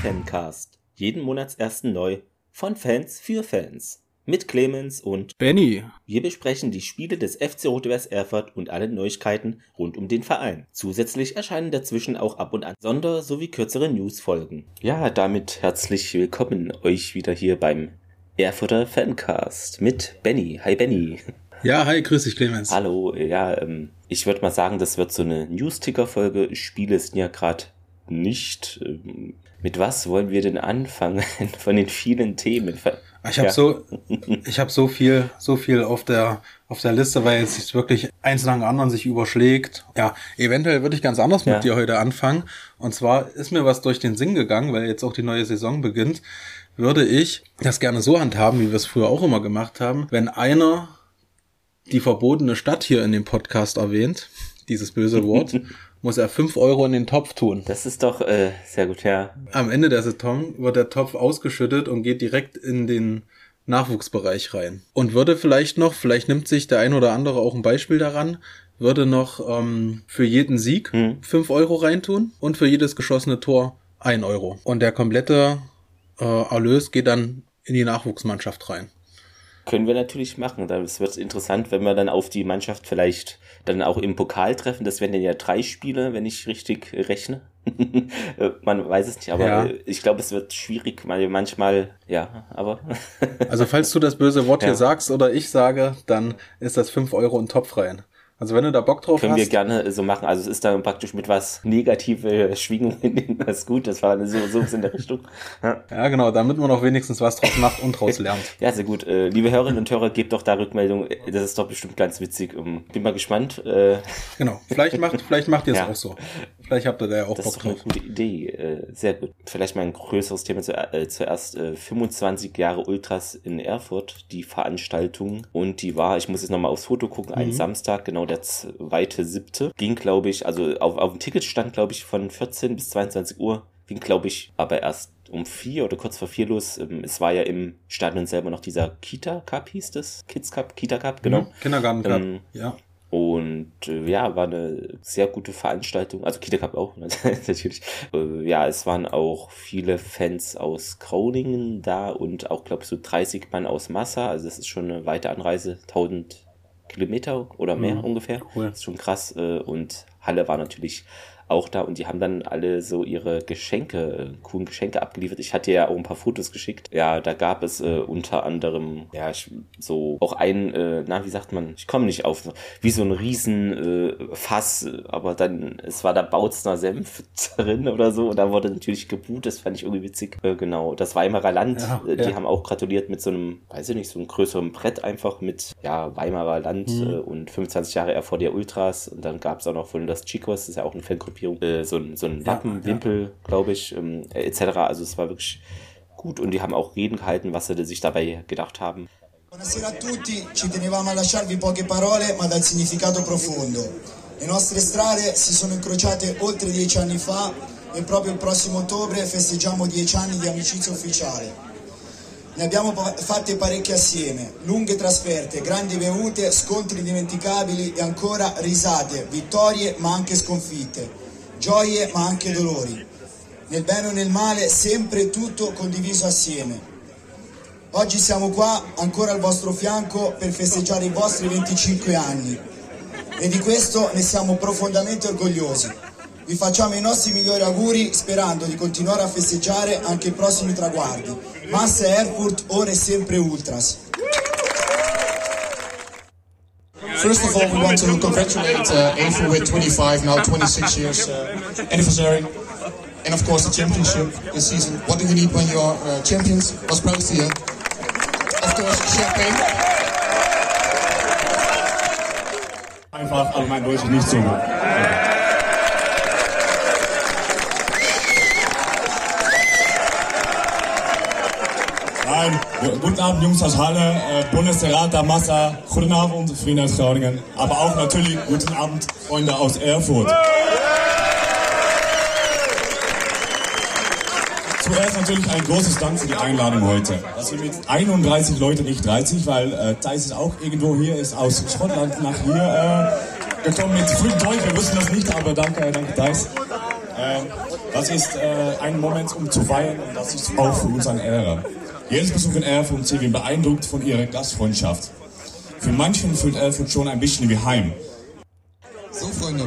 Fancast. Jeden Monatsersten neu von Fans für Fans. Mit Clemens und Benny. Wir besprechen die Spiele des FC Rot-Weiß Erfurt und alle Neuigkeiten rund um den Verein. Zusätzlich erscheinen dazwischen auch ab und an Sonder- sowie kürzere Newsfolgen. Ja, damit herzlich willkommen euch wieder hier beim Erfurter Fancast mit Benny. Hi Benny. Ja, hi, grüß dich Clemens. Hallo, ja, ähm, ich würde mal sagen, das wird so eine News-Ticker-Folge. Spiele sind ja gerade nicht. Ähm, mit was wollen wir denn anfangen von den vielen Themen? Ich habe Ja. so, ich habe so viel, so viel auf der auf der Liste, weil jetzt sich wirklich eins nach dem anderen sich überschlägt. Ja, eventuell würde ich ganz anders mit Ja. dir heute anfangen. Und zwar ist mir was durch den Sinn gegangen, weil jetzt auch die neue Saison beginnt. Würde ich das gerne so handhaben, wie wir es früher auch immer gemacht haben, wenn einer die verbotene Stadt hier in dem Podcast erwähnt, dieses böse Wort, muss er fünf Euro in den Topf tun. Das ist doch äh, sehr gut, ja. Am Ende der Saison wird der Topf ausgeschüttet und geht direkt in den Nachwuchsbereich rein. Und würde vielleicht noch, vielleicht nimmt sich der ein oder andere auch ein Beispiel daran, würde noch ähm, für jeden Sieg Hm. 5 Euro reintun und für jedes geschossene Tor 1 Euro. Und der komplette äh, Erlös geht dann in die Nachwuchsmannschaft rein. Können wir natürlich machen. Das wird interessant, wenn wir dann auf die Mannschaft vielleicht dann auch im Pokal treffen. Das wären dann ja drei Spiele, wenn ich richtig rechne. Man weiß es nicht, aber Ja. äh, ich glaube, es wird schwierig, weil manchmal, ja, aber Also falls du das böse Wort Ja. hier sagst oder ich sage, dann ist das 5 Euro in Topf rein. Also wenn du da Bock drauf können hast. wir gerne so machen. Also es ist dann praktisch mit was negative Schwingungen. Das ist gut, das war so, so in der Richtung. Ja. ja, genau, damit man auch wenigstens was draus macht und draus lernt. Ja, sehr gut. Äh, liebe Hörerinnen und Hörer, gebt doch da Rückmeldung. Das ist doch bestimmt ganz witzig. Ähm, bin mal gespannt. Äh, Genau. Vielleicht macht, vielleicht macht ihr es Ja. auch so. Vielleicht habt ihr da ja auch Das Bock ist doch eine drauf. gute Idee. Äh, sehr gut. Vielleicht mal ein größeres Thema zu, äh, zuerst. Äh, 25 Jahre Ultras in Erfurt, die Veranstaltung. Und die war, ich muss jetzt nochmal aufs Foto gucken, ein Mhm. Samstag, genau der zweite siebte. Ging, glaube ich, also auf, auf dem Ticket stand, glaube ich, von 14 bis 22 Uhr. Ging, glaube ich, aber erst um vier oder kurz vor vier los. Ähm, es war ja im Stadion selber noch dieser Kita Cup, hieß das? Kids Cup, Kita Cup, genau. Mhm. Kindergarten Cup. Ähm, ja. Und äh, ja, war eine sehr gute Veranstaltung. Also Kita Cup auch, natürlich. Äh, ja, es waren auch viele Fans aus Groningen da und auch, glaube ich, so 30 Mann aus Massa. Also das ist schon eine weite Anreise, 1000 Kilometer oder mehr Mhm. ungefähr. Cool. Das ist schon krass. Äh, und Halle war natürlich auch da und die haben dann alle so ihre Geschenke, coolen Geschenke abgeliefert. Ich hatte ja auch ein paar Fotos geschickt. Ja, da gab es äh, unter anderem, ja, ich, so auch ein, äh, na, wie sagt man, ich komme nicht auf, wie so ein riesen äh, Fass, aber dann, es war da Bautzner Senf drin oder so und da wurde natürlich gebuht, das fand ich irgendwie witzig. Äh, genau, das Weimarer Land, Ja, äh, die ja. haben auch gratuliert mit so einem, weiß ich nicht, so einem größeren Brett einfach mit, ja, Weimarer Land Mhm. äh, und 25 Jahre vor der Ultras und dann gab es auch noch von das Chicos, das ist ja auch eine Fangruppierung, äh, so ein, so ein Ja, Wappen, ja. Wimpel, glaube ich, ähm, äh, etc. Also es war wirklich gut und die haben auch Reden gehalten, was sie sich dabei gedacht haben. Buonasera a tutti, ci tenevamo a lasciarvi poche parole ma dal significato profondo. Le nostre strade si sono incrociate oltre dieci anni fa e proprio il prossimo ottobre festeggiamo dieci anni di amicizia ufficiale. Ne abbiamo fatte parecchie assieme, lunghe trasferte, grandi bevute, scontri indimenticabili e ancora risate, vittorie ma anche sconfitte, gioie ma anche dolori. Nel bene o nel male sempre tutto condiviso assieme. Oggi siamo qua ancora al vostro fianco per festeggiare i vostri 25 anni e di questo ne siamo profondamente orgogliosi. Vi facciamo i nostri migliori auguri sperando di continuare a festeggiare anche i prossimi traguardi. Massa Erfurt ora e sempre Ultras. First of all, we want to congratulate uh, with 25, now 26 years uh, anniversary. And of course, the championship this season. What do you need when you're uh, champions? Was praise to you? Of course, champagne. Einfach nicht so gut. Guten Abend Jungs aus Halle, äh, Bundesrat Massa, guten Abend Freunde aus Groningen, aber auch natürlich guten Abend Freunde aus Erfurt. Zuerst natürlich ein großes Dank für die Einladung heute. Dass wir mit 31 Leuten, nicht 30, weil äh, Thais ist auch irgendwo hier, ist aus Schottland nach hier äh, gekommen mit frühem Deutsch. Wir wussten das nicht, aber danke, danke Thais. Ähm, Das ist äh, ein Moment, um zu feiern und das ist auch für uns eine Ehre. Jedes Besuch in Erfurt und wir beeindruckt von ihrer Gastfreundschaft. Für manchen fühlt Erfurt schon ein bisschen wie Heim. So, Freunde,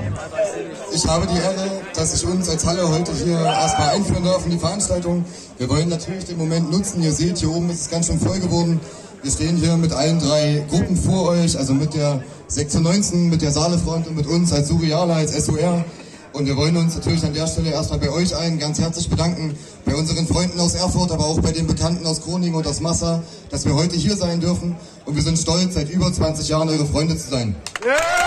ich habe die Ehre, dass ich uns als Halle heute hier erstmal einführen darf in die Veranstaltung. Wir wollen natürlich den Moment nutzen. Ihr seht, hier oben ist es ganz schön voll geworden. Wir stehen hier mit allen drei Gruppen vor euch, also mit der Sektion 19, mit der Saalefront und mit uns als Surrealer, als SOR. Und wir wollen uns natürlich an der Stelle erstmal bei euch allen ganz herzlich bedanken, bei unseren Freunden aus Erfurt, aber auch bei den Bekannten aus Groningen und aus Massa, dass wir heute hier sein dürfen. Und wir sind stolz, seit über 20 Jahren eure Freunde zu sein. Yeah!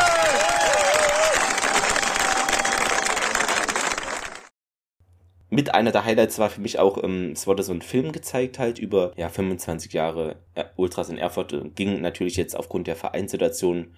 mit einer der Highlights war für mich auch, ähm, es wurde so ein Film gezeigt halt über ja 25 Jahre äh, Ultras in Erfurt. Ging natürlich jetzt aufgrund der Vereinssituation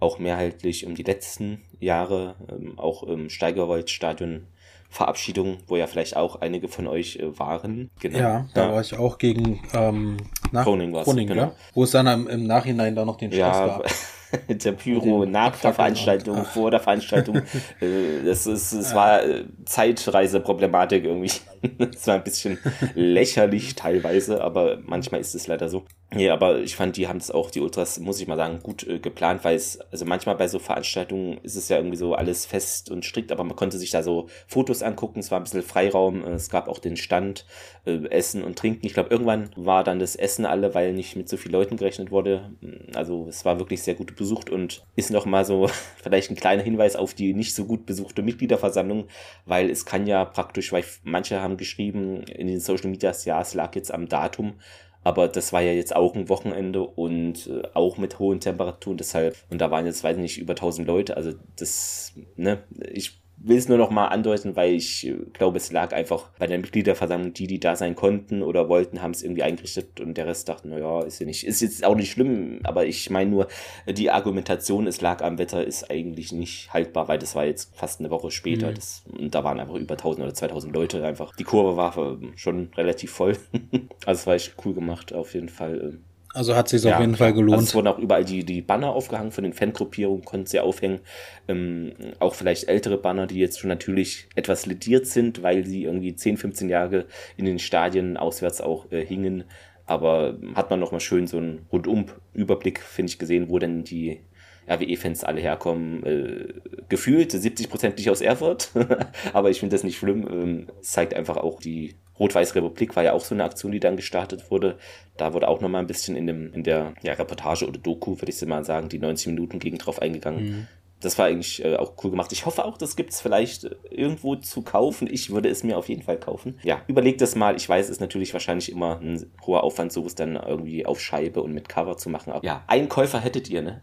auch mehrheitlich um die letzten Jahre, ähm, auch im Steigerwald-Stadion Verabschiedung, wo ja vielleicht auch einige von euch äh, waren. Genau. Ja, da ja. war ich auch gegen ähm, nach Groningen, Groningen genau. ja? wo es dann im, im Nachhinein da noch den Stress ja, gab. der Pyro nach der Veranstaltung, vor der Veranstaltung. Äh, das ist, es war äh, Zeitreiseproblematik irgendwie. Es war ein bisschen lächerlich teilweise, aber manchmal ist es leider so. Ja, aber ich fand, die haben es auch, die Ultras, muss ich mal sagen, gut äh, geplant, weil es, also manchmal bei so Veranstaltungen ist es ja irgendwie so alles fest und strikt, aber man konnte sich da so Fotos angucken, es war ein bisschen Freiraum, es gab auch den Stand, äh, Essen und Trinken. Ich glaube, irgendwann war dann das Essen alle, weil nicht mit so vielen Leuten gerechnet wurde. Also es war wirklich sehr gut besucht und ist noch mal so vielleicht ein kleiner Hinweis auf die nicht so gut besuchte Mitgliederversammlung, weil es kann ja praktisch, weil manche haben geschrieben in den Social Medias, ja, es lag jetzt am Datum, aber das war ja jetzt auch ein Wochenende und äh, auch mit hohen Temperaturen, deshalb, und da waren jetzt, weiß nicht, über 1000 Leute, also das, ne, ich will es nur noch mal andeuten, weil ich äh, glaube, es lag einfach bei der Mitgliederversammlung, die, die da sein konnten oder wollten, haben es irgendwie eingerichtet und der Rest dachte, naja, ist ja nicht, ist jetzt auch nicht schlimm, aber ich meine nur, die Argumentation, es lag am Wetter, ist eigentlich nicht haltbar, weil das war jetzt fast eine Woche später, mhm. das, und da waren einfach über 1000 oder 2000 Leute einfach. Die Kurve war schon relativ voll, also es war echt cool gemacht, auf jeden Fall. Also hat sich ja, auf jeden Fall gelohnt. Also es wurden auch überall die, die Banner aufgehangen von den Fangruppierungen, konnten sie aufhängen. Ähm, auch vielleicht ältere Banner, die jetzt schon natürlich etwas lediert sind, weil sie irgendwie 10, 15 Jahre in den Stadien auswärts auch äh, hingen. Aber hat man nochmal schön so einen Rundum-Überblick, finde ich, gesehen, wo denn die RWE-Fans alle herkommen. Äh, gefühlt 70 Prozent nicht aus Erfurt, aber ich finde das nicht schlimm. Ähm, es zeigt einfach auch die Rot-Weiß Republik war ja auch so eine Aktion, die dann gestartet wurde. Da wurde auch nochmal ein bisschen in, dem, in der ja, Reportage oder Doku, würde ich mal sagen, die 90 Minuten gegen drauf eingegangen. Mhm das war eigentlich äh, auch cool gemacht. Ich hoffe auch, das gibt es vielleicht äh, irgendwo zu kaufen. Ich würde es mir auf jeden Fall kaufen. Ja, überlegt das mal. Ich weiß, es ist natürlich wahrscheinlich immer ein hoher Aufwand, sowas dann irgendwie auf Scheibe und mit Cover zu machen. Aber ja, einen Käufer hättet ihr, ne?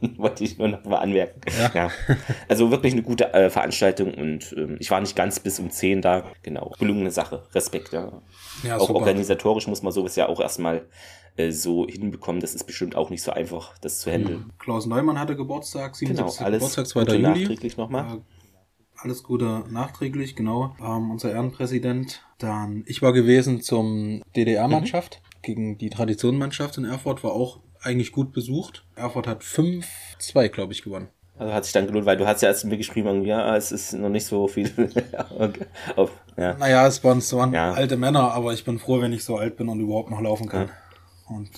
Wollte ich nur noch mal anmerken. Ja. ja. Also wirklich eine gute äh, Veranstaltung und ähm, ich war nicht ganz bis um 10 da. Genau. Gelungene Sache. Respekt, ja. ja auch super. organisatorisch muss man sowas ja auch erstmal äh, so hinbekommen. Das ist bestimmt auch nicht so einfach, das zu handeln. Mhm. Klaus Neumann hatte Geburtstag, 77. Genau, alles Geburtstag, 2. Gute Juli. nachträglich nochmal. Äh, alles Gute nachträglich, genau. Ähm, unser Ehrenpräsident. Dann, ich war gewesen zum DDR-Mannschaft mhm. gegen die Traditionenmannschaft in Erfurt, war auch eigentlich gut besucht. Erfurt hat 5-2, glaube ich, gewonnen. Also hat sich dann gelohnt, weil du hast ja erst mir geschrieben, ja, es ist noch nicht so viel. okay. Auf, ja. Naja, es waren, es waren ja. alte Männer, aber ich bin froh, wenn ich so alt bin und überhaupt noch laufen kann. Ja. Und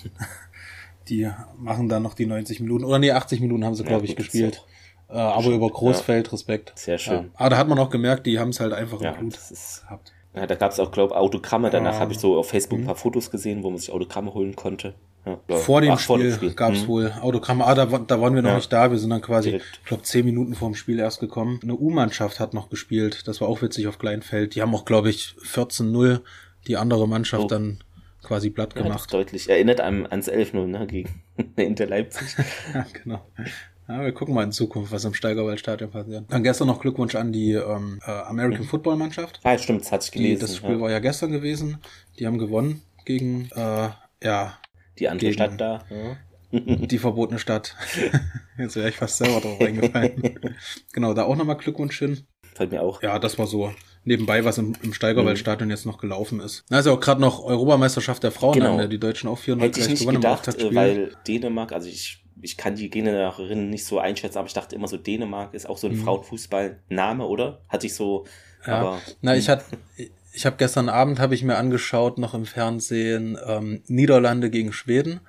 die machen dann noch die 90 Minuten, oder nee, 80 Minuten haben sie, glaube ja, ich, gespielt. Äh, aber über Großfeld, ja. Respekt. Sehr schön. Ja. Aber da hat man auch gemerkt, die haben es halt einfach im Blut gehabt. Ja, da gab es auch, glaube ich, Autogramme. Danach habe ich so auf Facebook ein mhm. paar Fotos gesehen, wo man sich Autogramme holen konnte. Ja, vor, dem Ach, vor dem Spiel gab es mhm. wohl Autogramme. Ah, da, da waren wir noch nicht da. Wir sind dann quasi, ich glaube, zehn Minuten vor dem Spiel erst gekommen. Eine U-Mannschaft hat noch gespielt. Das war auch witzig auf Kleinfeld. Die haben auch, glaube ich, 14-0 die andere Mannschaft oh. dann quasi platt gemacht. Ja, deutlich erinnert an, ans 11-0 ne, gegen Inter Leipzig. ja, genau. Ja, wir gucken mal in Zukunft, was im Steigerwaldstadion passiert. Dann gestern noch Glückwunsch an die ähm, äh, American mhm. Football Mannschaft. Ah, stimmt, das hatte ich gelesen. Die, das Spiel ja. war ja gestern gewesen. Die haben gewonnen gegen, äh, ja. Die andere Stadt da. Ja. Die verbotene Stadt. Jetzt wäre ich fast selber drauf eingefallen. genau, da auch nochmal Glückwunsch hin. Fällt mir auch. Ja, das war so nebenbei, was im, im Steigerwaldstadion mhm. jetzt noch gelaufen ist. Da ist ja auch gerade noch Europameisterschaft der Frauen, genau. an, die Deutschen auch 400 Hätte ich nicht gedacht, äh, weil Dänemark, also ich ich kann die Gegnerinnen nicht so einschätzen, aber ich dachte immer so, Dänemark ist auch so ein mhm. Frauenfußballname, oder? Hatte ich so Ja. Aber Na, ich hatte, ich habe gestern Abend habe ich mir angeschaut noch im Fernsehen ähm, Niederlande gegen Schweden.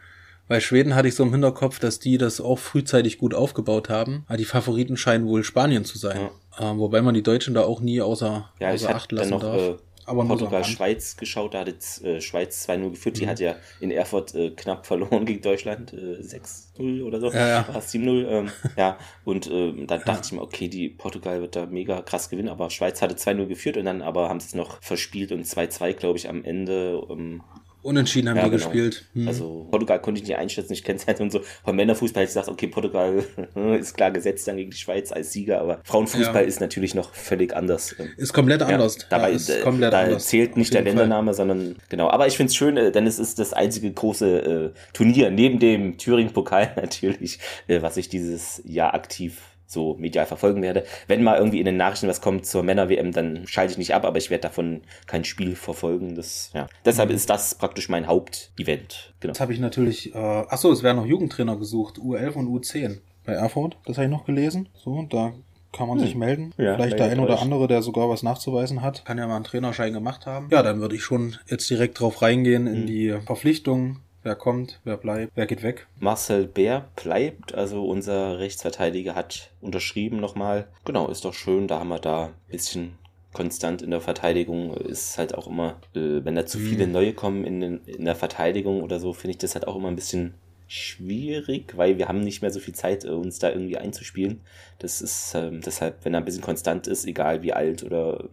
Bei Schweden hatte ich so im Hinterkopf, dass die das auch frühzeitig gut aufgebaut haben. Aber die Favoriten scheinen wohl Spanien zu sein. Ähm, wobei man die Deutschen da auch nie außer, ja, ich außer Acht dann lassen noch darf. äh, Aber Portugal. Schweiz geschaut, da hat jetzt äh, Schweiz 2-0 geführt. Mhm. Die hat ja in Erfurt äh, knapp verloren gegen Deutschland, äh, 6-0 oder so. Ja, ja. War es 7-0. Ähm, ja, und ähm, da dachte ich mir, okay, die Portugal wird da mega krass gewinnen, aber Schweiz hatte 2-0 geführt und dann aber haben sie es noch verspielt und 2-2, glaube ich, am Ende. Ähm, Unentschieden haben ja, die genau. gespielt. Hm. Also Portugal konnte ich nicht einschätzen, ich kenne es halt und so. Beim Männerfußball hätte ich gesagt, okay, Portugal ist klar gesetzt dann gegen die Schweiz als Sieger, aber Frauenfußball Ja. ist natürlich noch völlig anders. Ist komplett anders. ja, dabei ist äh, komplett da anders. zählt nicht der jeden Fall. Ländername, sondern genau. Aber ich finde es schön, äh, denn es ist das einzige große äh, Turnier neben dem Thüringen-Pokal natürlich, äh, was ich dieses Jahr aktiv so medial verfolgen werde. Wenn mal irgendwie in den Nachrichten was kommt zur Männer-WM, dann schalte ich nicht ab, aber ich werde davon kein Spiel verfolgen. Das, ja. Deshalb Mhm. ist das praktisch mein Hauptevent. Genau. Jetzt habe ich natürlich, äh, ach so, es werden noch Jugendtrainer gesucht, U11 und U10 bei Erfurt. Das habe ich noch gelesen. So, da kann man sich melden. Hm. Ja, Vielleicht der ein oder andere, der sogar was nachzuweisen hat, kann ja mal einen Trainerschein gemacht haben. Ja, dann würde ich schon jetzt direkt drauf reingehen Hm. in die Verpflichtungen. Wer kommt, wer bleibt, wer geht weg. Marcel Bär bleibt, also unser Rechtsverteidiger hat unterschrieben nochmal. Genau, ist doch schön, da haben wir da ein bisschen konstant in der Verteidigung. Ist halt auch immer, äh, wenn da zu viele neue kommen in, den, in der Verteidigung oder so, finde ich das halt auch immer ein bisschen schwierig, weil wir haben nicht mehr so viel Zeit, äh, uns da irgendwie einzuspielen. Das ist ähm, deshalb, wenn er ein bisschen konstant ist, egal wie alt oder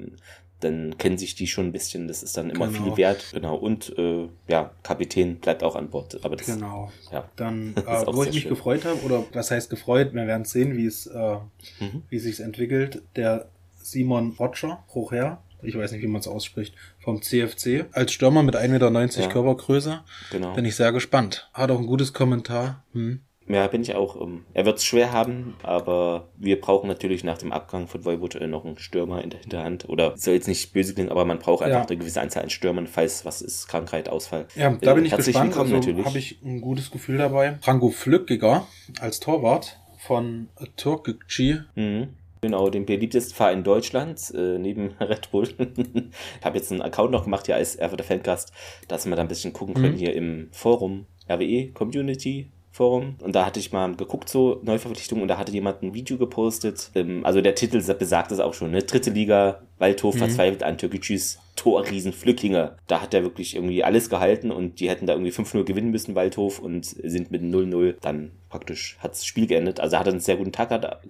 dann kennen sich die schon ein bisschen, das ist dann immer Genau. viel wert. Genau. Und äh, ja, Kapitän bleibt auch an Bord. Aber das, Genau. ja. Dann, äh, wo ich mich schön. gefreut habe, oder was heißt gefreut, wir werden sehen, wie es, äh, Mhm. wie sich's entwickelt. Der Simon Roger, Rocher, ich weiß nicht, wie man es ausspricht, vom CFC, als Stürmer mit 1,90 Meter Ja. Körpergröße. Genau. Bin ich sehr gespannt. Hat auch ein gutes Kommentar. Hm. Ja, bin ich auch. Ähm, er wird es schwer haben, aber wir brauchen natürlich nach dem Abgang von Voivod äh, noch einen Stürmer in der Hinterhand. Oder soll jetzt nicht böse klingen, aber man braucht einfach Ja. eine gewisse Anzahl an Stürmern, falls was ist, Krankheit, Ausfall. Ja, da bin ich herzlich gespannt. willkommen Also natürlich. habe ich ein gutes Gefühl dabei. Franco Flückiger als Torwart von Türkgücü. Mhm. Genau, den beliebtesten Verein Deutschlands, äh, neben Red Bull. ich habe jetzt einen Account noch gemacht hier als Erfurter Fancast, dass wir da ein bisschen gucken können Mhm. hier im Forum, RWE Community Forum. Und da hatte ich mal geguckt, so Neuverpflichtungen, und da hatte jemand ein Video gepostet. Ähm, also der Titel besagt es auch schon, ne? Dritte Liga, Waldhof Mhm. verzweifelt an Türkgücüs Torriesen Flückinger. Da hat er wirklich irgendwie alles gehalten und die hätten da irgendwie 5-0 gewinnen müssen, Waldhof, und sind mit 0-0 dann praktisch hat das Spiel geendet. Also er hat einen sehr guten Tag,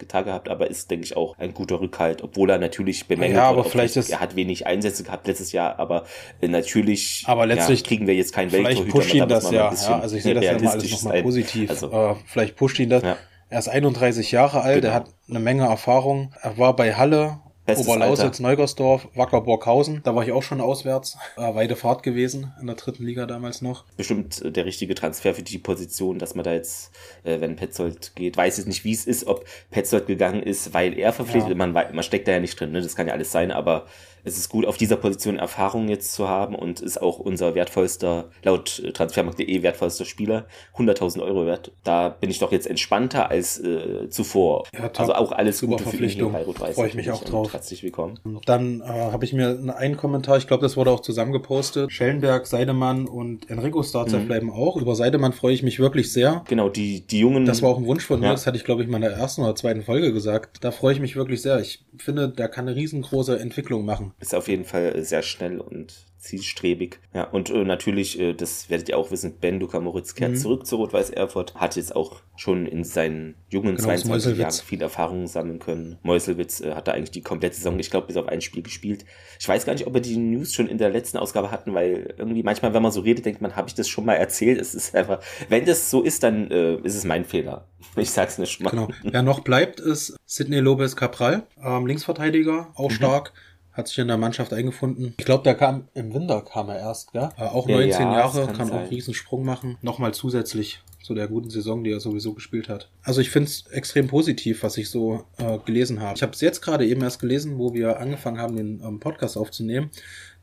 Tag gehabt, aber ist, denke ich, auch ein guter Rückhalt, obwohl er natürlich bemängelt Ja, aber vielleicht ist- er hat wenig Einsätze gehabt letztes Jahr, aber äh, natürlich Aber letztlich- ja, kriegen wir jetzt keinen Vielleicht Welttorhüter. pusht ihn das ja. ja. Also ich sehe das ja immer alles nochmal positiv. Also, äh, vielleicht pusht ihn das. Ja. Er ist 31 Jahre alt, er Genau. hat eine Menge Erfahrung. Er war bei Halle, Bestes Oberlausitz, Neugersdorf, Wacker Burghausen. Da war ich auch schon auswärts. Äh, weite Fahrt gewesen in der dritten Liga damals noch. bestimmt äh, der richtige Transfer für die Position, dass man da jetzt, äh, wenn Petzold geht, weiß jetzt nicht, wie es ist, ob Petzold gegangen ist, weil er verpflichtet, Ja. man, man steckt da ja nicht drin, ne? das kann ja alles sein, aber es ist gut, auf dieser Position Erfahrung jetzt zu haben und ist auch unser wertvollster, laut äh, transfermarkt.de wertvollster Spieler, 100.000 Euro wert. Da bin ich doch jetzt entspannter als äh, zuvor. Ja, also auch alles Super Gute für ihn hier Verpflichtung. bei Rot-Weiß. Freu ich mich auch drauf. Herzlich willkommen. Dann äh, habe ich mir einen Kommentar, ich glaube, das wurde auch zusammen gepostet. Schellenberg, Seidemann und Enrico Starzer Mhm. bleiben auch. Über Seidemann freue ich mich wirklich sehr. Genau, die, die Jungen. Das war auch ein Wunsch von mir, Ja. das hatte ich, glaube ich, mal in der ersten oder zweiten Folge gesagt. Da freue ich mich wirklich sehr. Ich finde, der kann eine riesengroße Entwicklung machen. Ist auf jeden Fall äh, sehr schnell und zielstrebig. Ja, und äh, natürlich, äh, das werdet ihr auch wissen, Ben Luca Moritz kehrt Mhm. zurück zu Rot-Weiß Erfurt, hat jetzt auch schon in seinen jungen Genau, aus 22 Jahren viel Erfahrung sammeln können. Meuselwitz äh, hat da eigentlich die komplette Saison, ich glaube, bis auf ein Spiel gespielt. Ich weiß gar nicht, ob wir die News schon in der letzten Ausgabe hatten, weil irgendwie manchmal, wenn man so redet, denkt man, habe ich das schon mal erzählt? Es ist einfach, wenn das so ist, dann äh, ist es mein Fehler. Ich sag's nicht mal. Genau. Wer noch bleibt, ist Sidney Lopez Cabral, ähm, Linksverteidiger, auch Mhm. stark. Hat sich in der Mannschaft eingefunden. Ich glaube, der kam im Winter kam er erst, gell? Äh, auch Ja, 19 ja, Jahre, kann, kann auch einen riesen Sprung machen. Nochmal zusätzlich zu der guten Saison, die er sowieso gespielt hat. Also ich finde es extrem positiv, was ich so äh, gelesen habe. Ich habe es jetzt gerade eben erst gelesen, wo wir angefangen haben, den ähm, Podcast aufzunehmen,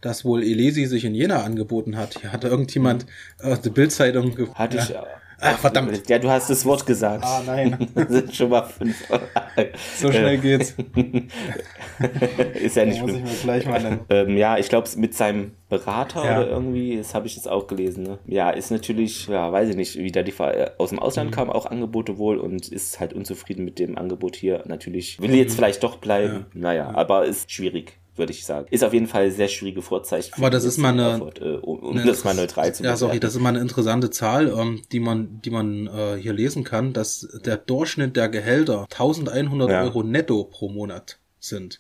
dass wohl Elesi sich in Jena angeboten hat. Hier hatte irgendjemand äh, die Bildzeitung ge- Hatte ja. ich, äh, Ach, verdammt. Ja, du hast das Wort gesagt. Ah, nein. Das sind schon mal fünf. So schnell geht's. ist ja nicht muss ich schlimm. mir gleich mal. Ähm, ja, ich glaube, mit seinem Berater Ja. oder irgendwie, das habe ich jetzt auch gelesen. Ne? Ja, ist natürlich, ja, weiß ich nicht, wie da die äh, aus dem Mhm. Ausland kamen auch Angebote wohl und ist halt unzufrieden mit dem Angebot hier. Natürlich will jetzt vielleicht doch bleiben. Naja, aber ist schwierig, würde ich sagen. Ist auf jeden Fall sehr schwierige Vorzeichen. Aber das ist mal eine- Erfurt, äh, um, um das mal neutral zu Ja, sorry, das ist mal eine interessante Zahl, ähm, die man, die man äh, hier lesen kann, dass der Durchschnitt der Gehälter 1100 Ja. Euro netto pro Monat sind.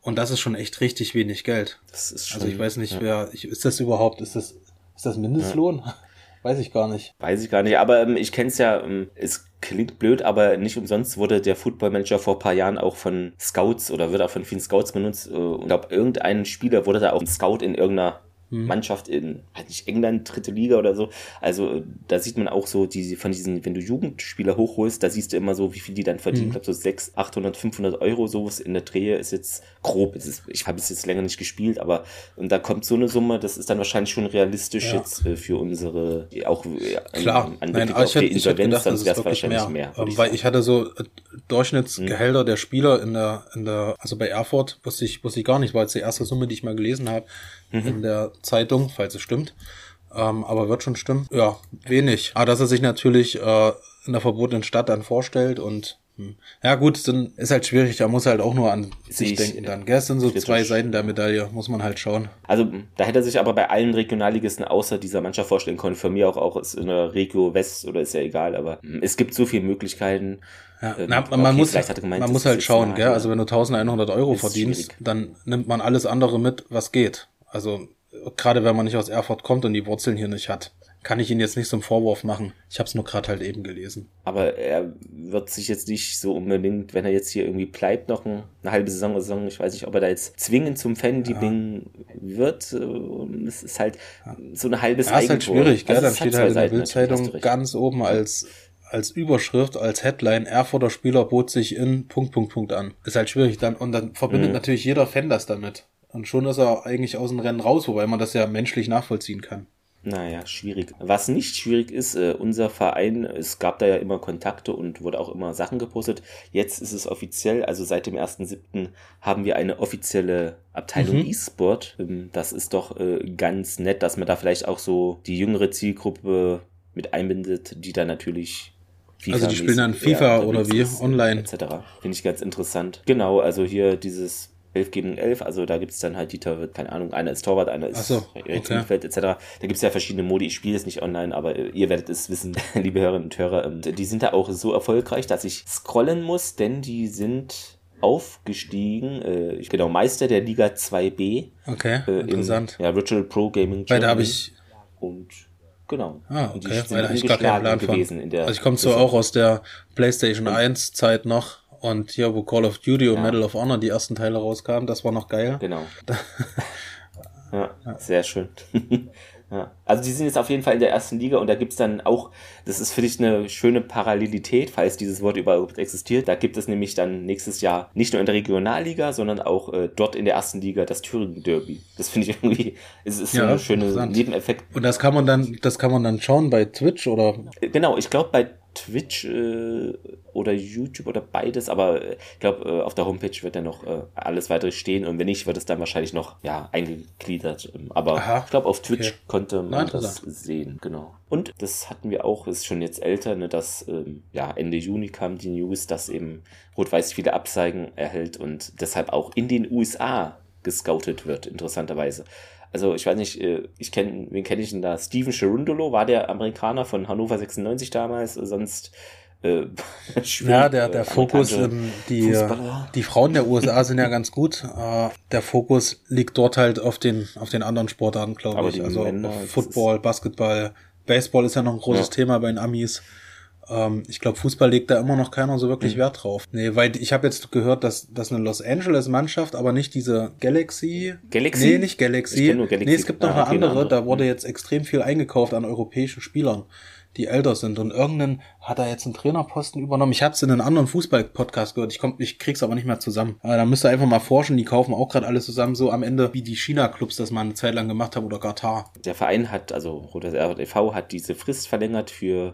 Und das ist schon echt richtig wenig Geld. Das ist schon, Also ich weiß nicht, ja. wer, ich, ist das überhaupt, ist das, ist das Mindestlohn? Weiß ich gar nicht. Weiß ich gar nicht, aber ähm, ich kenne es ja, ähm, es klingt blöd, aber nicht umsonst wurde der Football Manager vor ein paar Jahren auch von Scouts oder wird auch von vielen Scouts benutzt. Äh, und glaube, irgendein Spieler wurde da auch ein Scout in irgendeiner Hm. Mannschaft in, halt nicht England, dritte Liga oder so. Also äh, da sieht man auch so, die von diesen, wenn du Jugendspieler hochholst, da siehst du immer so, wie viel die dann verdienen. Hm. Ich glaube, so 600, 800, 500 Euro, sowas in der Drehe ist jetzt grob. Es ist, ich habe es jetzt länger nicht gespielt, aber und da kommt so eine Summe, das ist dann wahrscheinlich schon realistisch Ja. jetzt äh, für unsere, auch äh, Klar, an nein, Blick aber auf ich hätte, die ich Insolvenz, gedacht, ist wäre es wahrscheinlich mehr. mehr. ähm, ich weil sagen. ich hatte so äh, Durchschnittsgehälter der Spieler in der, in der, also bei Erfurt wusste ich, wusste ich gar nicht, war jetzt die erste Summe, die ich mal gelesen habe Mhm. in der Zeitung, falls es stimmt. Ähm, aber wird schon stimmen. Ja, wenig. Aber dass er sich natürlich äh, in der verbotenen Stadt dann vorstellt und hm. ja gut, dann ist halt schwierig, da muss halt auch nur an sich ich, denken dann. Gell, es sind so kritisch. zwei Seiten der Medaille, muss man halt schauen. Also da hätte er sich aber bei allen Regionalligisten außer dieser Mannschaft vorstellen können. Von mir auch, auch ist in der Regio West oder ist ja egal, aber hm, es gibt so viele Möglichkeiten. Ja, Ähm, na, okay, man muss, hat er gemeint, man muss halt schauen, nah, gell? Also wenn du 1100 Euro verdienst, schwierig. dann nimmt man alles andere mit, was geht. Also gerade wenn man nicht aus Erfurt kommt und die Wurzeln hier nicht hat, kann ich ihn jetzt nicht zum Vorwurf machen. Ich habe es nur gerade halt eben gelesen. Aber er wird sich jetzt nicht so unbedingt, wenn er jetzt hier irgendwie bleibt, noch ein, eine halbe Saison oder Saison, ich weiß nicht, ob er da jetzt zwingend zum Fan-Liebling wird. äh, und Es ist halt so eine halbes Ja, ist halt schwierig, gell? Also Dann steht halt in der Bildzeitung ganz oben als als Überschrift, als Headline, Erfurter Spieler bot sich in Punkt, Punkt, Punkt an. Ist halt schwierig dann. Und dann verbindet Mhm. natürlich jeder Fan das damit. Und schon ist er eigentlich aus dem Rennen raus, wobei man das ja menschlich nachvollziehen kann. Naja, schwierig. Was nicht schwierig ist, äh, unser Verein, es gab da ja immer Kontakte und wurde auch immer Sachen gepostet. Jetzt ist es offiziell, also seit dem 1.7. haben wir eine offizielle Abteilung Mhm. E-Sport. Ähm, Das ist doch äh, ganz nett, dass man da vielleicht auch so die jüngere Zielgruppe mit einbindet, die da natürlich Also die spielen dann FIFA oder wie? ist, Online? etc. Finde ich ganz interessant. Genau, also hier dieses 11 gegen 11, also da gibt's dann halt die, Tor- keine Ahnung, einer ist Torwart, einer ist so, rechts okay. Mittelfeld etc. Da gibt's ja verschiedene Modi. Ich spiele es nicht online, aber äh, ihr werdet es wissen, liebe Hörerinnen und Hörer. Ähm, Die sind da auch so erfolgreich, dass ich scrollen muss, denn die sind aufgestiegen. Äh, genau Meister der Liga 2B. Okay, Äh, im, interessant. ja, Virtual Pro Gaming. Weil da Germany. habe ich, Und genau. ah, Und die okay, sind weil ich gar keinen Plan von. gewesen in der Also ich komme so auch aus der PlayStation 1 Zeit noch und hier, wo Call of Duty und Ja. Medal of Honor die ersten Teile rauskamen, das war noch geil. Genau. ja, sehr schön. ja. Also die sind jetzt auf jeden Fall in der ersten Liga und da gibt's dann auch, das ist für dich eine schöne Parallelität, falls dieses Wort überhaupt existiert. Da gibt es nämlich dann nächstes Jahr nicht nur in der Regionalliga, sondern auch äh, dort in der ersten Liga das Thüringen Derby. Das finde ich irgendwie, es ist so Ja, ein schöner. Nebeneffekt. Und das kann man dann, das kann man dann schauen bei Twitch oder Äh, Genau, ich glaube bei Twitch äh, oder YouTube oder beides, aber äh, ich glaube, äh, auf der Homepage wird dann noch äh, alles weitere stehen und wenn nicht, wird es dann wahrscheinlich noch ja eingegliedert. Ähm, Aber Aha, ich glaube, auf Twitch okay. konnte man das interessant. sehen, genau. Und das hatten wir auch, ist schon jetzt älter, ne, dass ähm, ja Ende Juni kam die News, dass eben Rot-Weiß viele Abzeigen erhält und deshalb auch in den USA gescoutet wird, interessanterweise. Also ich weiß nicht, äh, ich kenne, wen kenne ich denn da? Steven Cherundolo war der Amerikaner von Hannover 96 damals, sonst äh, schwierig, Ja, der, äh, der Fokus, ähm, die, Fußballer. die Frauen der USA sind ja ganz gut. Äh, der Fokus liegt dort halt auf den, auf den anderen Sportarten, glaube ich. Also Männer, Football, Basketball, Baseball ist ja noch ein großes Ja. Thema bei den Amis. Ähm, ich glaube, Fußball legt da immer noch keiner so Mhm. wirklich Wert drauf. Nee, weil ich habe jetzt gehört, dass, dass eine Los Angeles Mannschaft, aber nicht diese Galaxy. Galaxy? Nee, nicht Ich Galaxy. kenn nur Galaxy. Nee, es gibt noch Ah, eine okay, eine andere. andere. Da wurde jetzt extrem viel eingekauft an europäischen Spielern, die älter sind. Und irgendein hat da jetzt einen Trainerposten übernommen. Ich habe es in einem anderen Fußball-Podcast gehört. Ich, komm, ich krieg's aber nicht mehr zusammen. Aber da müsst ihr einfach mal forschen. Die kaufen auch gerade alles zusammen, so am Ende, wie die China-Clubs das mal eine Zeit lang gemacht haben oder Katar. Der Verein hat, also Roter e.V. hat diese Frist verlängert für äh,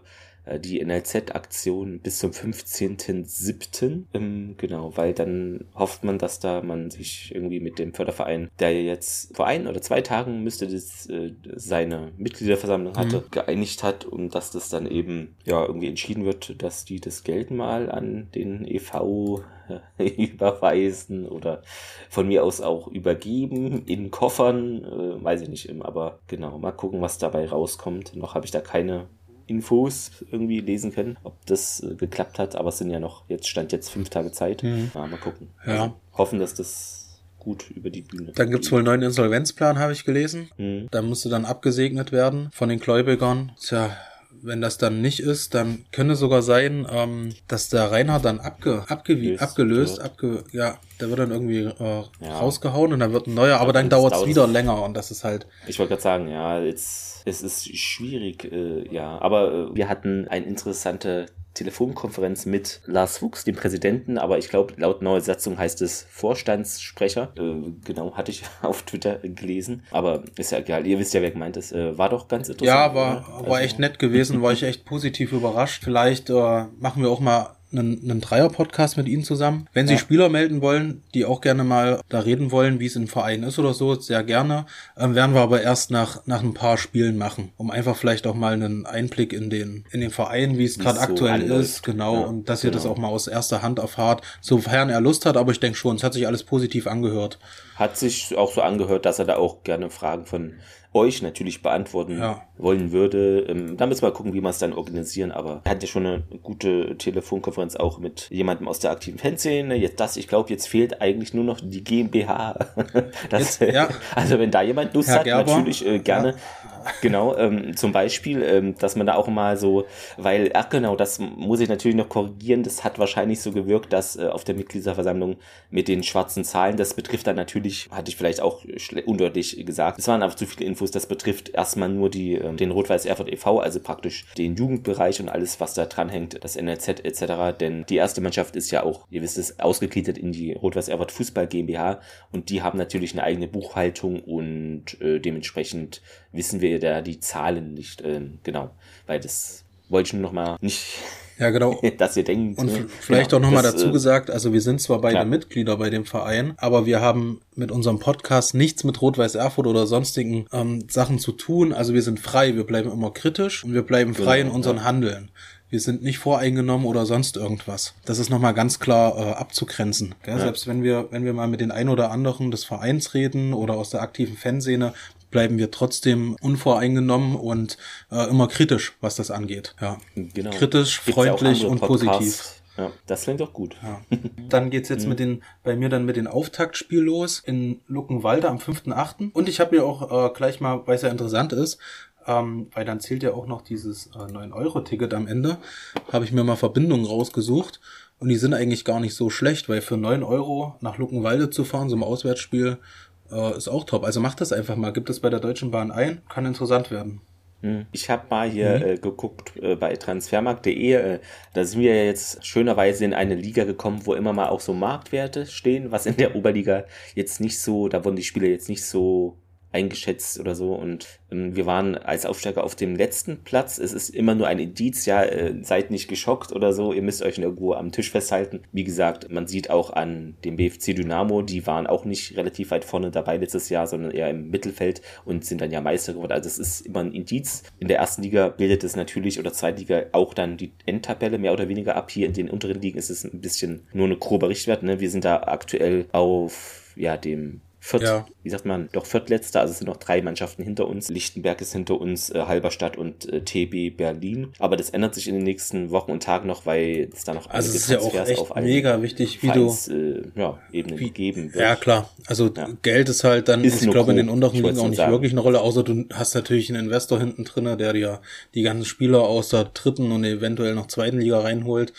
die NLZ-Aktion bis zum 15.07. Ähm, genau, weil dann hofft man, dass da man sich irgendwie mit dem Förderverein, der jetzt vor ein oder zwei Tagen müsste das äh, seine Mitgliederversammlung hatte, mhm. geeinigt hat und dass das dann eben ja irgendwie entschieden wird, dass die das Geld mal an den EV überweisen oder von mir aus auch übergeben in Koffern, äh, weiß ich nicht, aber genau, mal gucken, was dabei rauskommt. Noch habe ich da keine Infos irgendwie lesen können, ob das äh, geklappt hat, aber es sind ja noch, jetzt stand jetzt fünf Tage Zeit. Mhm. Ja, mal gucken. Ja. Also hoffen, dass das gut über die Bühne. Dann gibt's wohl einen neuen Insolvenzplan, habe ich gelesen. Mhm. Da musste dann abgesegnet werden von den Gläubigern. Tja, wenn das dann nicht ist, dann könnte sogar sein, ähm, dass der Reinhard dann abge, abge, abgelöst, abge, ja, der wird dann irgendwie äh, ja. rausgehauen und dann wird ein neuer, aber dann dauert es wieder länger und das ist halt. Ich wollte gerade sagen, ja, jetzt es ist schwierig, äh, ja, aber äh, wir hatten eine interessante Telefonkonferenz mit Lars Fuchs, dem Präsidenten, aber ich glaube, laut neuer Satzung heißt es Vorstandssprecher. Äh, genau, hatte ich auf Twitter gelesen. Aber ist ja egal, ihr wisst ja, wer gemeint ist. Äh, war doch ganz interessant. Ja, war, war also, echt nett gewesen, war ich echt positiv überrascht. Vielleicht äh, machen wir auch mal einen, einen Dreier-Podcast mit Ihnen zusammen. Wenn Sie ja. Spieler melden wollen, die auch gerne mal da reden wollen, wie es im Verein ist oder so, sehr gerne. Ähm, werden wir aber erst nach, nach ein paar Spielen machen, um einfach vielleicht auch mal einen Einblick in den, in den Verein, wie es gerade so aktuell anläuft. ist, genau, ja, und dass genau. ihr das genau. auch mal aus erster Hand erfahrt, sofern er Lust hat, aber ich denke schon, es hat sich alles positiv angehört. Hat sich auch so angehört, dass er da auch gerne Fragen von euch natürlich beantworten ja. wollen würde. Ähm, da müssen wir gucken, wie wir es dann organisieren, aber er hat ja schon eine gute Telefonkonferenz auch mit jemandem aus der aktiven Fanszene. Jetzt das, ich glaube, jetzt fehlt eigentlich nur noch die GmbH. das, jetzt, ja. Also wenn da jemand Lust Herr hat, Gerber. natürlich äh, gerne. Ja. Genau, ähm, zum Beispiel, ähm, dass man da auch mal so, weil, ach genau, das muss ich natürlich noch korrigieren, das hat wahrscheinlich so gewirkt, dass äh, auf der Mitgliederversammlung mit den schwarzen Zahlen, das betrifft dann natürlich, hatte ich vielleicht auch undeutlich gesagt, es waren einfach zu viele Infos, das betrifft erstmal nur die, äh, den Rot-Weiß Erfurt e.V., also praktisch den Jugendbereich und alles, was da dranhängt, das NLZ etc., denn die erste Mannschaft ist ja auch, ihr wisst es, ausgegliedert in die Rot-Weiß Erfurt Fußball GmbH und die haben natürlich eine eigene Buchhaltung und äh, dementsprechend wissen wir da die Zahlen nicht äh, genau, weil das wollte ich nur noch mal nicht ja, genau. dass ihr denkt. Und vielleicht genau, auch nochmal dazu äh, gesagt, also wir sind zwar beide klar. Mitglieder bei dem Verein, aber wir haben mit unserem Podcast nichts mit Rot-Weiß Erfurt oder sonstigen ähm, Sachen zu tun. Also wir sind frei, wir bleiben immer kritisch und wir bleiben frei genau, in unseren ja. Handeln. Wir sind nicht voreingenommen oder sonst irgendwas. Das ist nochmal ganz klar äh, abzugrenzen. Gell? Ja. Selbst wenn wir, wenn wir mal mit den ein oder anderen des Vereins reden oder aus der aktiven Fanszene, bleiben wir trotzdem unvoreingenommen und äh, immer kritisch, was das angeht. Ja. Genau. Kritisch, Gibt's freundlich und positiv. Ja, das klingt doch gut. Ja. Dann geht's jetzt mhm. mit den, bei mir dann mit den Auftaktspiel los in Luckenwalde am 5.8. Und ich habe mir auch äh, gleich mal, weil es ja interessant ist, ähm, weil dann zählt ja auch noch dieses äh, 9-Euro-Ticket am Ende, habe ich mir mal Verbindungen rausgesucht. Und die sind eigentlich gar nicht so schlecht, weil für 9 Euro nach Luckenwalde zu fahren, so ein Auswärtsspiel, äh, ist auch top. Also macht das einfach mal, gibt es bei der Deutschen Bahn ein, kann interessant werden. Hm. Ich habe mal hier mhm. äh, geguckt äh, bei transfermarkt.de. Äh, da sind wir ja jetzt schönerweise in eine Liga gekommen, wo immer mal auch so Marktwerte stehen, was in der Oberliga jetzt nicht so, da wurden die Spieler jetzt nicht so eingeschätzt oder so. Und ähm, wir waren als Aufsteiger auf dem letzten Platz. Es ist immer nur ein Indiz, ja, äh, seid nicht geschockt oder so. Ihr müsst euch irgendwo am Tisch festhalten. Wie gesagt, man sieht auch an dem BFC Dynamo, die waren auch nicht relativ weit vorne dabei letztes Jahr, sondern eher im Mittelfeld und sind dann ja Meister geworden. Also es ist immer ein Indiz. In der ersten Liga bildet es natürlich oder zweiten Liga auch dann die Endtabelle mehr oder weniger ab. Hier in den unteren Ligen ist es ein bisschen nur eine grobe Richtwert. Ne? Wir sind da aktuell auf ja dem Viert, ja. wie sagt man, doch Viertletzter, also es sind noch drei Mannschaften hinter uns. Lichtenberg ist hinter uns, äh, Halberstadt und äh, TB Berlin. Aber das ändert sich in den nächsten Wochen und Tagen noch, weil es da noch also es ist ja auch auf mega wichtig, wie Vereins, du äh, ja, Ebenen wie, geben wird. Ja, klar. Also ja. Geld ist halt dann, ist ich glaube, in den unteren Ligen auch nicht sagen. wirklich eine Rolle, außer du hast natürlich einen Investor hinten drin, der dir die ganzen Spieler aus der dritten und eventuell noch zweiten Liga reinholt.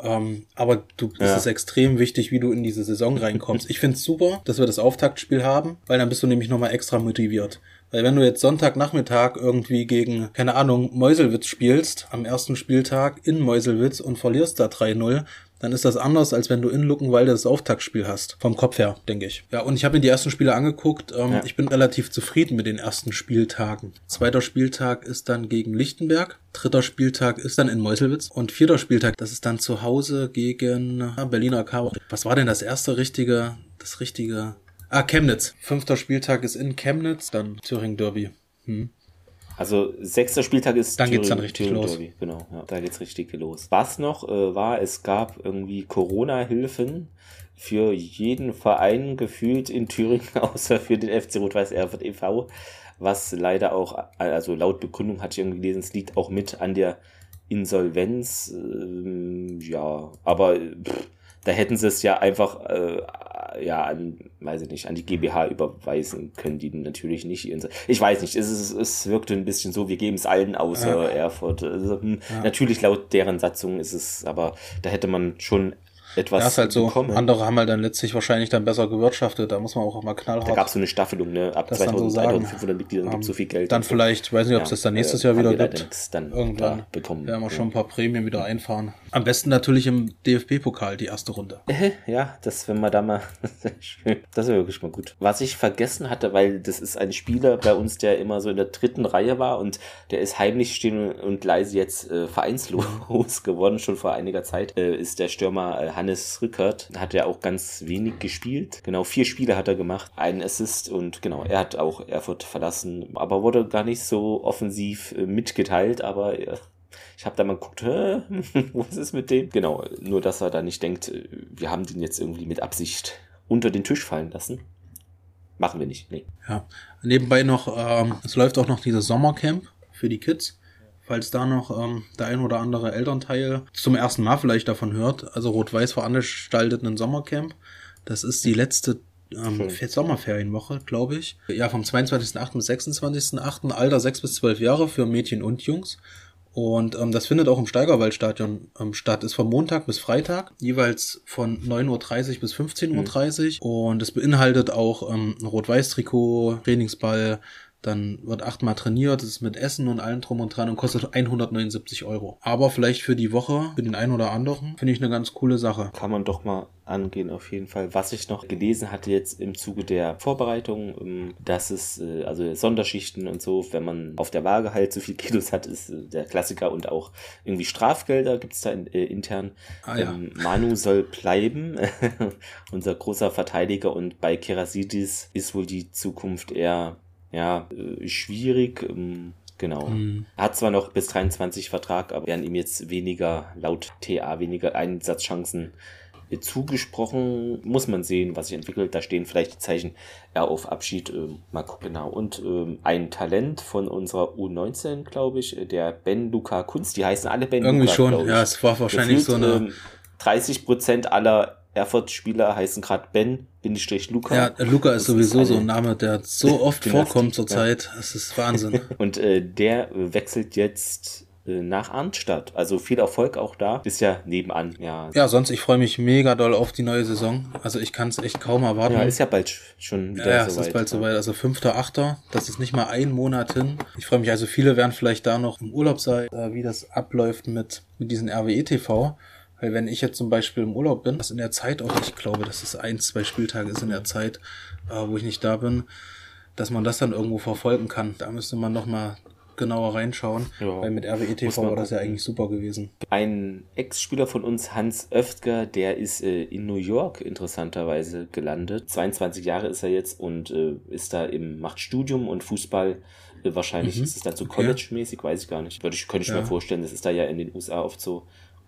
Ähm, aber du, es ja. ist extrem wichtig, wie du in diese Saison reinkommst. Ich find's super, dass wir das Auftaktspiel haben, weil dann bist du nämlich nochmal extra motiviert. Weil wenn du jetzt Sonntagnachmittag irgendwie gegen, keine Ahnung, Meuselwitz spielst, am ersten Spieltag in Meuselwitz und verlierst da 3-0, dann ist das anders, als wenn du in Luckenwalde das Auftaktspiel hast. Vom Kopf her, denke ich. Ja, und ich habe mir die ersten Spiele angeguckt. Ähm, Ja. Ich bin relativ zufrieden mit den ersten Spieltagen. Zweiter Spieltag ist dann gegen Lichtenberg. Dritter Spieltag ist dann in Meuselwitz. Und vierter Spieltag, das ist dann zu Hause gegen ah, Berliner K. Was war denn das erste richtige, das richtige? Ah, Chemnitz. Fünfter Spieltag ist in Chemnitz, dann Thüringen Derby. Hm. Also sechster Spieltag ist Dann geht's dann richtig los. Derby. Genau, ja, da geht's richtig los. Was noch äh, war, es gab irgendwie Corona-Hilfen für jeden Verein gefühlt in Thüringen, außer für den FC Rot-Weiß Erfurt e.V., was leider auch, also laut Begründung hatte ich irgendwie gelesen, es liegt auch mit an der Insolvenz, ähm, ja, aber pff, da hätten sie es ja einfach, äh, ja, an, weiß ich nicht, an die GmbH überweisen können, die natürlich nicht. Ich weiß nicht, es, ist, es wirkte ein bisschen so, wir geben es allen außer Erfurt. Also, hm, Natürlich laut deren Satzung ist es, aber da hätte man schon etwas Das halt so. bekommen. Andere haben halt dann letztlich wahrscheinlich dann besser gewirtschaftet. Da muss man auch mal knallhart. Da gab es so eine Staffelung, ne? Ab Das dann so 2000, sagen. 1500 Mitgliedern gibt es so viel Geld. Dann vielleicht, weiß nicht, ob es das dann nächstes Jahr äh, wieder gibt. dann Irgendwann da bekommen. werden wir schon ein paar Prämien wieder einfahren. Am besten natürlich im DFB-Pokal die erste Runde. Ja, das, wenn man da mal, das wäre wirklich mal gut. Was ich vergessen hatte, weil das ist ein Spieler bei uns, der immer so in der dritten Reihe war und der ist heimlich stehen und leise jetzt äh, vereinslos geworden, schon vor einiger Zeit, äh, ist der Stürmer äh, Hannes Rückert. Hat ja auch ganz wenig gespielt. Genau, vier Spiele hat er gemacht, einen Assist und genau, er hat auch Erfurt verlassen, aber wurde gar nicht so offensiv äh, mitgeteilt, aber äh, ich habe da mal geguckt, was ist mit dem? Genau, nur dass er da nicht denkt, äh, wir haben den jetzt irgendwie mit Absicht unter den Tisch fallen lassen. Machen wir nicht, nee. Ja. Nebenbei noch, ähm, es läuft auch noch dieses Sommercamp für die Kids. Falls da noch ähm, der ein oder andere Elternteil zum ersten Mal vielleicht davon hört. Also Rot-Weiß veranstaltet einen Sommercamp. Das ist die letzte ähm, Fe- Sommerferienwoche, glaube ich. Ja, vom 22.8. bis 26.8. Alter 6 bis 12 Jahre für Mädchen und Jungs. Und ähm, das findet auch im Steigerwaldstadion ähm, statt. Ist von Montag bis Freitag, jeweils von 9.30 Uhr bis 15.30 Uhr. Und es beinhaltet auch ähm, Rot-Weiß-Trikot, Trainingsball. Dann wird achtmal trainiert, es ist mit Essen und allem drum und dran und kostet 179 Euro. Aber vielleicht für die Woche, für den einen oder anderen, finde ich eine ganz coole Sache. Kann man doch mal angehen, auf jeden Fall. Was ich noch gelesen hatte jetzt im Zuge der Vorbereitung, ähm, dass es, äh, also Sonderschichten und so, wenn man auf der Waage halt so viel Kilos hat, ist äh, der Klassiker und auch irgendwie Strafgelder gibt's da in, äh, intern. Ah, ja. ähm, Manu soll bleiben, unser großer Verteidiger und bei Kerasidis ist wohl die Zukunft eher ja, äh, schwierig. Ähm, genau. Er hat zwar noch bis 23 Vertrag, aber werden ihm jetzt weniger, laut TA, weniger Einsatzchancen äh, zugesprochen. Muss man sehen, was sich entwickelt. Da stehen vielleicht die Zeichen eher auf Abschied. Ähm, mal gucken. Genau. Und ähm, ein Talent von unserer U19, glaube ich, äh, der Ben Luca Kunst. Die heißen alle Ben Irgendwie Luca, schon, ja, es war wahrscheinlich Gefühlt, so eine- Ähm, 30 Prozent aller Erfurt-Spieler heißen gerade Ben, Luca. Ja, Luca ist Das sowieso eine- so ein Name, der so oft vorkommt ja. zurzeit. Es ist Wahnsinn. Und äh, der wechselt jetzt äh, nach Arnstadt. Also viel Erfolg auch da. Ist ja nebenan. Ja, Ja, sonst, ich freue mich mega doll auf die neue Saison. Also ich kann es echt kaum erwarten. ja ist ja bald sch- schon wieder Ja, ja, es soweit. ist bald soweit. Also fünfter, achter. Das ist nicht mal ein Monat hin. Ich freue mich. Also viele werden vielleicht da noch im Urlaub sein, äh, wie das abläuft mit, mit diesen RWE-TV. Weil wenn ich jetzt zum Beispiel im Urlaub bin, was in der Zeit auch, ich glaube, dass es ein, zwei Spieltage ist in der Zeit, äh, wo ich nicht da bin, dass man das dann irgendwo verfolgen kann. Da müsste man noch mal genauer reinschauen. Ja. Weil mit RWE TV war das ja eigentlich super gewesen. Ein Ex-Spieler von uns, Hans Öftger, der ist äh, in New York interessanterweise gelandet. 22 Jahre ist er jetzt und äh, ist da im, macht Studium und Fußball. Äh, wahrscheinlich Mhm. ist es dann so. College-mäßig, weiß ich gar nicht. Würde ich, könnte ich Ja. mir vorstellen, das ist da ja in den USA oft so.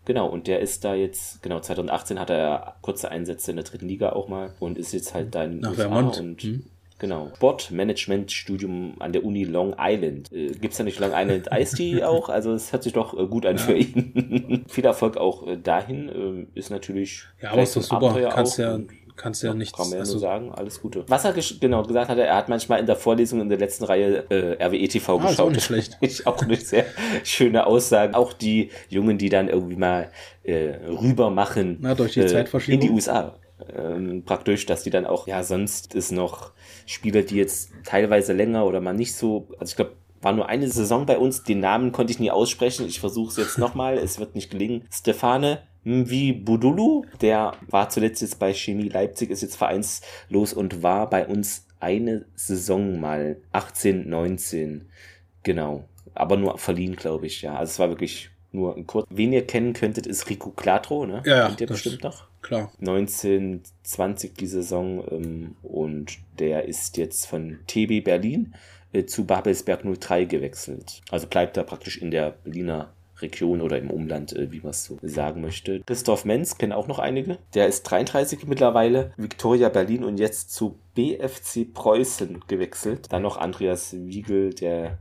Genau, und der ist da jetzt, genau, 2018 hat er kurze Einsätze in der dritten Liga auch mal und ist jetzt halt da in Nach USA Vermont. und Mhm. Genau. Sportmanagement-Studium an der Uni Long Island. Äh, Gibt es da nicht Long Island Ice Tea auch? Also es hört sich doch äh, gut an für ihn. Viel Erfolg auch äh, dahin. Äh, ist natürlich. Ja, aber ist doch super. Abenteuer Kannst ja, und kannst ja nichts. Kann man ja also, nur sagen, alles Gute. Was er genau gesagt hat, er hat manchmal in der Vorlesung in der letzten Reihe äh, RWE TV Ah, ist geschaut. auch nicht schlecht. Ich auch eine sehr schöne Aussage. Auch die Jungen, die dann irgendwie mal äh, rüber machen Na, durch die äh, Zeitverschiebung. in die USA. Ähm, praktisch, dass die dann auch, ja, sonst ist noch Spieler, die jetzt teilweise länger oder mal nicht so, also ich glaube, war nur eine Saison bei uns, den Namen konnte ich nie aussprechen. Ich versuche es jetzt nochmal, es wird nicht gelingen. Stefane Wie Budulu, der war zuletzt jetzt bei Chemie Leipzig, ist jetzt vereinslos und war bei uns eine Saison mal 18, 19. Genau. Aber nur verliehen, glaube ich, ja. Also es war wirklich nur ein kurz. Wen ihr kennen könntet, ist Rico Clatro, ne? Ja, ja, Kennt ihr bestimmt noch? Klar. 1920 die Saison ähm, und der ist jetzt von TB Berlin äh, zu Babelsberg 03 gewechselt. Also bleibt er praktisch in der Berliner Region oder im Umland, äh, wie man es so sagen möchte. Christoph Menz kennen auch noch einige. Der ist 33 mittlerweile, Viktoria Berlin und jetzt zu BFC Preußen gewechselt. Dann noch Andreas Wiegel, der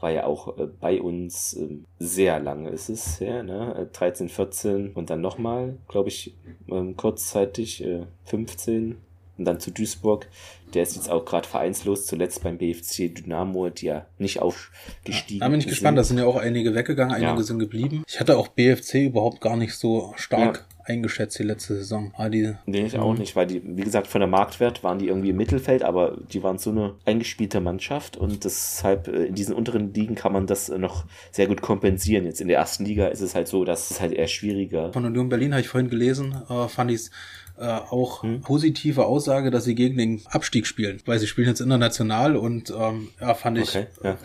war ja auch äh, bei uns ähm, sehr lange ist es her, ne? Äh, 13, 14 und dann nochmal, glaube ich, ähm, kurzzeitig äh, 15 und dann zu Duisburg. Der ist jetzt auch gerade vereinslos, zuletzt beim BFC Dynamo, die ja nicht aufgestiegen Da bin ich sind. gespannt, da sind ja auch einige weggegangen, einige Ja. sind geblieben. Ich hatte auch BFC überhaupt gar nicht so stark eingeschätzt die letzte Saison. Ah, die, Nee, ich auch nicht, weil die, wie gesagt, von der Marktwert waren die irgendwie im Mittelfeld, aber die waren so eine eingespielte Mannschaft und deshalb äh, in diesen unteren Ligen kann man das noch sehr gut kompensieren. Jetzt in der ersten Liga ist es halt so, dass es halt eher schwieriger. Von Union Berlin habe ich vorhin gelesen, äh, fand ich es äh, auch Hm. positive Aussage, dass sie gegen den Abstieg spielen, weil sie spielen jetzt international und ähm, ja, fand ich, Okay, ja.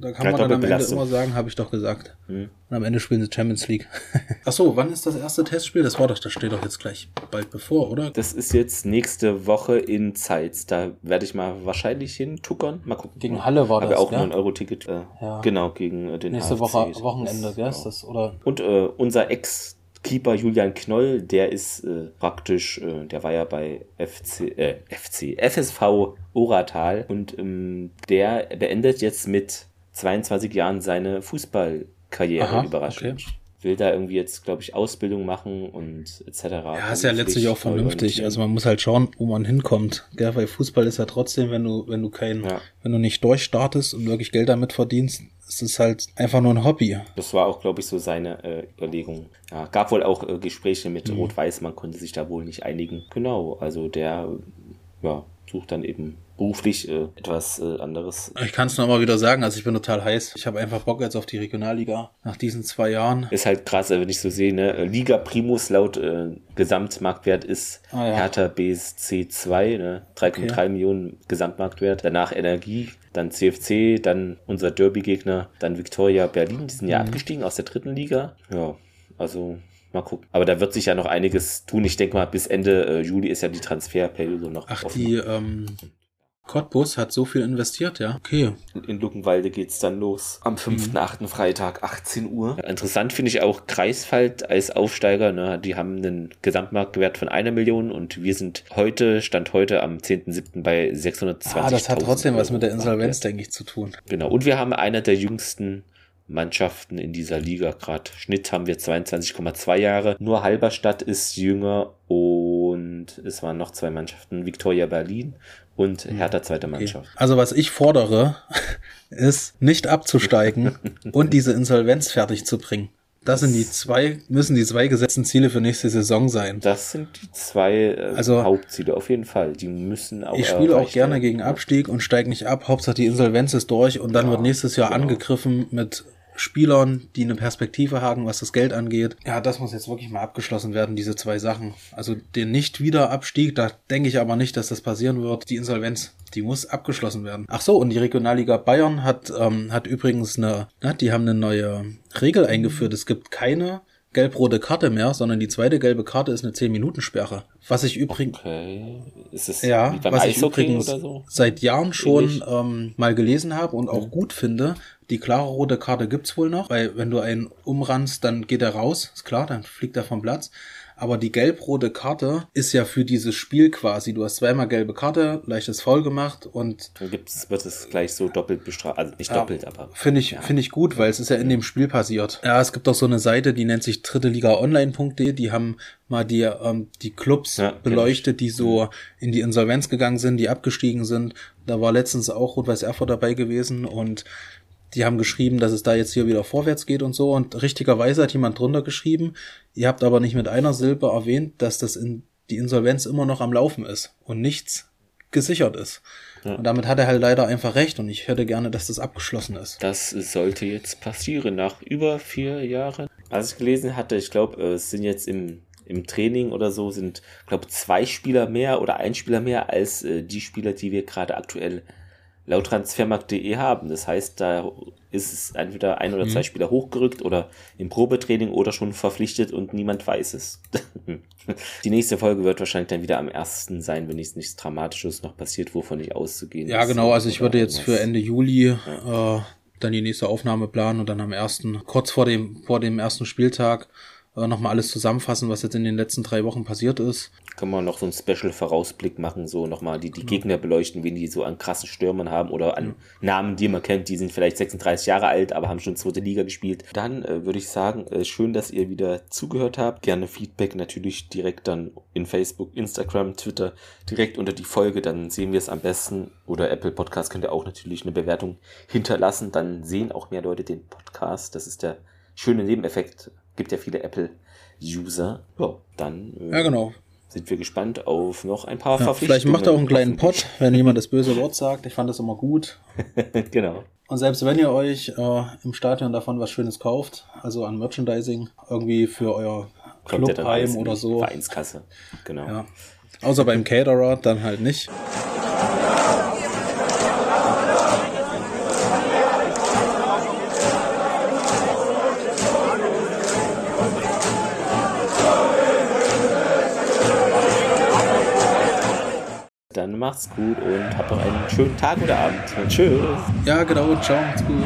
da kann Ja, man dann am Ende immer sagen, habe ich doch gesagt. Hm. Und am Ende spielen sie Champions League. Ach so, wann ist das erste Testspiel? Das war doch, das steht doch jetzt gleich bald bevor, oder? Das ist jetzt nächste Woche in Zeitz. Da werde ich mal wahrscheinlich hintuckern. Mal gucken. Gegen Halle war Habe das, auch nur ein Euro-Ticket. Äh, Ja. Genau, gegen äh, den Nächste AFC. Woche Wochenende, gell? Ist das, oder? Und äh, unser Ex-Keeper Julian Knoll, der ist äh, praktisch, äh, der war ja bei FC, äh, FC, FSV Oratal und ähm, der beendet jetzt mit 22 Jahren seine Fußballkarriere Aha, überraschend. Will da irgendwie jetzt, glaube ich, Ausbildung machen und etc. Ja, ist ja letztlich auch vernünftig. Also man muss halt schauen, wo man hinkommt. Gell? Weil Fußball ist ja trotzdem, wenn du, wenn du kein, Ja. wenn du nicht durchstartest und wirklich Geld damit verdienst, ist es halt einfach nur ein Hobby. Das war auch, glaube ich, so seine äh, Überlegung. Ja, gab wohl auch äh, Gespräche mit Rot-Weiß, man konnte sich da wohl nicht einigen. Genau, also der ja, sucht dann eben beruflich äh, etwas äh, anderes. Ich kann es nur mal wieder sagen, also ich bin total heiß. Ich habe einfach Bock jetzt auf die Regionalliga nach diesen zwei Jahren. Ist halt krass, wenn ich so sehe, ne? äh, Liga Primus laut äh, Gesamtmarktwert ist Ah, ja. Hertha BSC 2, ne? 3,3 Okay. Millionen Gesamtmarktwert. Danach Energie, dann CFC, dann unser Derby-Gegner, dann Victoria Berlin. Die sind Mhm. ja abgestiegen aus der dritten Liga. Ja, also mal gucken. Aber da wird sich ja noch einiges tun. Ich denke mal, bis Ende äh, Juli ist ja die Transferperiode noch Ach, offen. die ähm, Cottbus hat so viel investiert, ja. Okay. In Luckenwalde geht's dann los. Am Mhm. 5.8. Freitag, 18 Uhr. Interessant finde ich auch Greifswald als Aufsteiger. Ne? Die haben einen Gesamtmarktwert von einer Million und wir sind heute, Stand heute am 10.7. bei 620.000 Ah, das hat trotzdem was mit der Euro Insolvenz, denke ich, zu tun. Genau. Und wir haben einer der jüngsten Mannschaften in dieser Liga gerade. Schnitt haben wir 22,2 Jahre. Nur Halberstadt ist jünger und es waren noch zwei Mannschaften. Victoria Berlin und Hertha zweite Okay. Mannschaft. Also was ich fordere, ist nicht abzusteigen und diese Insolvenz fertig zu bringen. Das sind die zwei, müssen die zwei gesetzten Ziele für nächste Saison sein. Das sind die zwei äh, Also- Hauptziele auf jeden Fall. Die müssen auch. Ich spiele auch gerne werden. gegen Abstieg und steige nicht ab. Hauptsache die Insolvenz ist durch und dann Ja, wird nächstes Jahr genau. angegriffen mit Spielern, die eine Perspektive haben, was das Geld angeht. Ja, das muss jetzt wirklich mal abgeschlossen werden, diese zwei Sachen. Also den Nicht-Wiederabstieg, da denke ich aber nicht, dass das passieren wird. Die Insolvenz, die muss abgeschlossen werden. Ach so, und die Regionalliga Bayern hat, ähm, hat übrigens eine, na, die haben eine neue Regel eingeführt. Es gibt keine gelb-rote Karte mehr, sondern die zweite gelbe Karte ist eine 10-Minuten-Sperre. Was ich übrigens, Okay. Ist es ja, was ich übrigens so? seit Jahren schon ähm, mal gelesen habe und auch gut finde. Die klare rote Karte gibt's wohl noch, weil wenn du einen umrannst, dann geht er raus, ist klar, dann fliegt er vom Platz. Aber die gelb-rote Karte ist ja für dieses Spiel quasi. Du hast zweimal gelbe Karte, leichtes Foul gemacht und Dann gibt's, wird es gleich so doppelt bestraft. Also nicht Ja, doppelt, aber. Finde ich, finde ich gut, weil es ist ja in dem Spiel passiert. Ja, es gibt auch so eine Seite, die nennt sich dritte Liga online.de. Die haben mal die, ähm, die Clubs Ja, beleuchtet, die so in die Insolvenz gegangen sind, die abgestiegen sind. Da war letztens auch Rot-Weiß Erfurt dabei gewesen und die haben geschrieben, dass es da jetzt hier wieder vorwärts geht und so. Und richtigerweise hat jemand drunter geschrieben, ihr habt aber nicht mit einer Silbe erwähnt, dass das in die Insolvenz immer noch am Laufen ist und nichts gesichert ist. Ja. Und damit hat er halt leider einfach recht und ich hätte gerne, dass das abgeschlossen ist. Das sollte jetzt passieren nach über vier Jahren. Was ich gelesen hatte, ich glaube, es sind jetzt im, im Training oder so, sind, glaube zwei Spieler mehr oder ein Spieler mehr als äh, die Spieler, die wir gerade aktuell laut transfermarkt.de haben. Das heißt, da ist es entweder ein oder zwei Spieler hochgerückt oder im Probetraining oder schon verpflichtet und niemand weiß es. Die nächste Folge wird wahrscheinlich dann wieder am ersten sein, wenn nichts, nichts Dramatisches noch passiert, wovon nicht auszugehen Ja, ist. genau. Also ich würde jetzt für. Ende Juli äh, dann die nächste Aufnahme planen und dann am ersten, kurz vor dem, vor dem ersten Spieltag, äh, nochmal alles zusammenfassen, was jetzt in den letzten drei Wochen passiert ist. Kann man noch so einen Special-Vorausblick machen, so nochmal die, Genau. die Gegner beleuchten, wen die so an krassen Stürmern haben oder an Namen, die man kennt, die sind vielleicht 36 Jahre alt, aber haben schon zweite Liga gespielt. Dann äh, würde ich sagen, äh, schön, dass ihr wieder zugehört habt. Gerne Feedback natürlich direkt dann in Facebook, Instagram, Twitter, direkt unter die Folge, dann sehen wir es am besten. Oder Apple Podcast könnt ihr auch natürlich eine Bewertung hinterlassen, dann sehen auch mehr Leute den Podcast. Das ist der schöne Nebeneffekt. Gibt ja viele Apple-User. Ja, dann äh, Ja, genau. Sind wir gespannt auf noch ein paar Ja, Verpflichtungen. vielleicht macht er auch einen kleinen. Pott, wenn jemand das böse Wort sagt. Ich fand das immer gut. genau. Und selbst wenn ihr euch äh, im Stadion davon was Schönes kauft, also an Merchandising, irgendwie für euer Clubheim oder so. Vereinskasse. Genau. Ja. Außer beim Caterer dann halt nicht. Dann macht's gut und habt noch einen schönen Tag oder Abend. Tschüss. Ja, genau. Ciao, macht's gut.